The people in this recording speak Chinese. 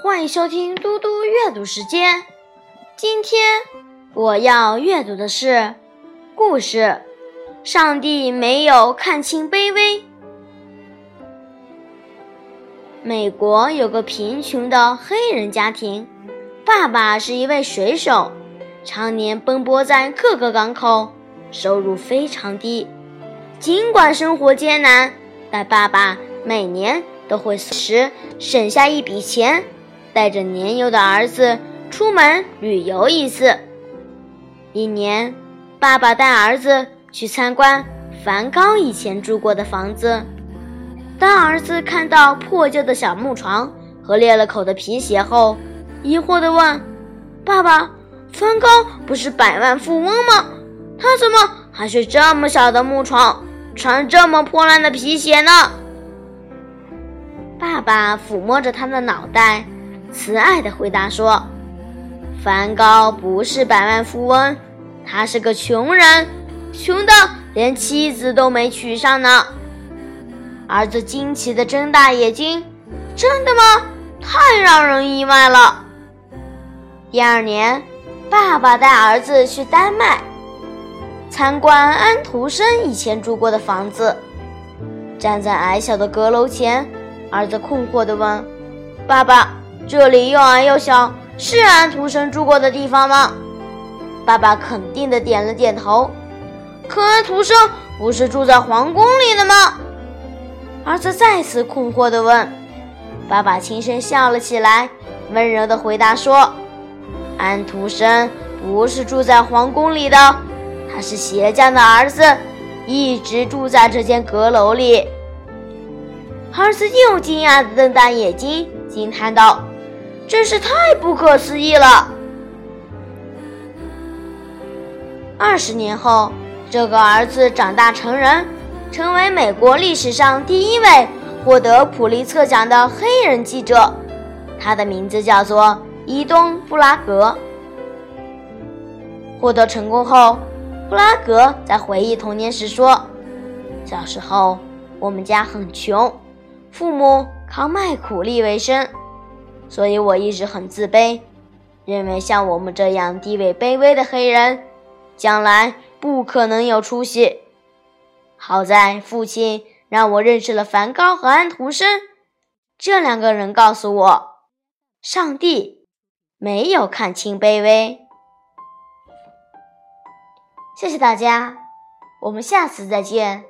欢迎收听嘟嘟阅读时间。今天我要阅读的是故事《上帝没有看清卑微》。美国有个贫穷的黑人家庭，爸爸是一位水手，常年奔波在各个港口，收入非常低。尽管生活艰难，但爸爸每年都会时省下一笔钱。带着年幼的儿子出门旅游一次。一年，爸爸带儿子去参观梵高以前住过的房子。当儿子看到破旧的小木床和裂了口的皮鞋后，疑惑地问：“爸爸，梵高不是百万富翁吗？他怎么还睡这么小的木床，穿这么破烂的皮鞋呢？”爸爸抚摸着他的脑袋。慈爱的回答说：“梵高不是百万富翁，他是个穷人，穷的连妻子都没娶上呢。”儿子惊奇的睁大眼睛：“真的吗？太让人意外了！”第二年，爸爸带儿子去丹麦参观安徒生以前住过的房子。站在矮小的阁楼前，儿子困惑地问：“爸爸。”这里又矮又小，是安徒生住过的地方吗？爸爸肯定的点了点头。可安徒生不是住在皇宫里的吗？儿子再次困惑的问。爸爸轻声笑了起来，温柔的回答说：“安徒生不是住在皇宫里的，他是鞋匠的儿子，一直住在这间阁楼里。”儿子又惊讶的瞪大眼睛，惊叹道。真是太不可思议了！二十年后，这个儿子长大成人，成为美国历史上第一位获得普利策奖的黑人记者。他的名字叫做伊东·布拉格。获得成功后，布拉格在回忆童年时说：“小时候，我们家很穷，父母靠卖苦力为生。”所以我一直很自卑，认为像我们这样地位卑微的黑人，将来不可能有出息。好在父亲让我认识了梵高和安徒生，这两个人告诉我，上帝没有看清卑微。谢谢大家，我们下次再见。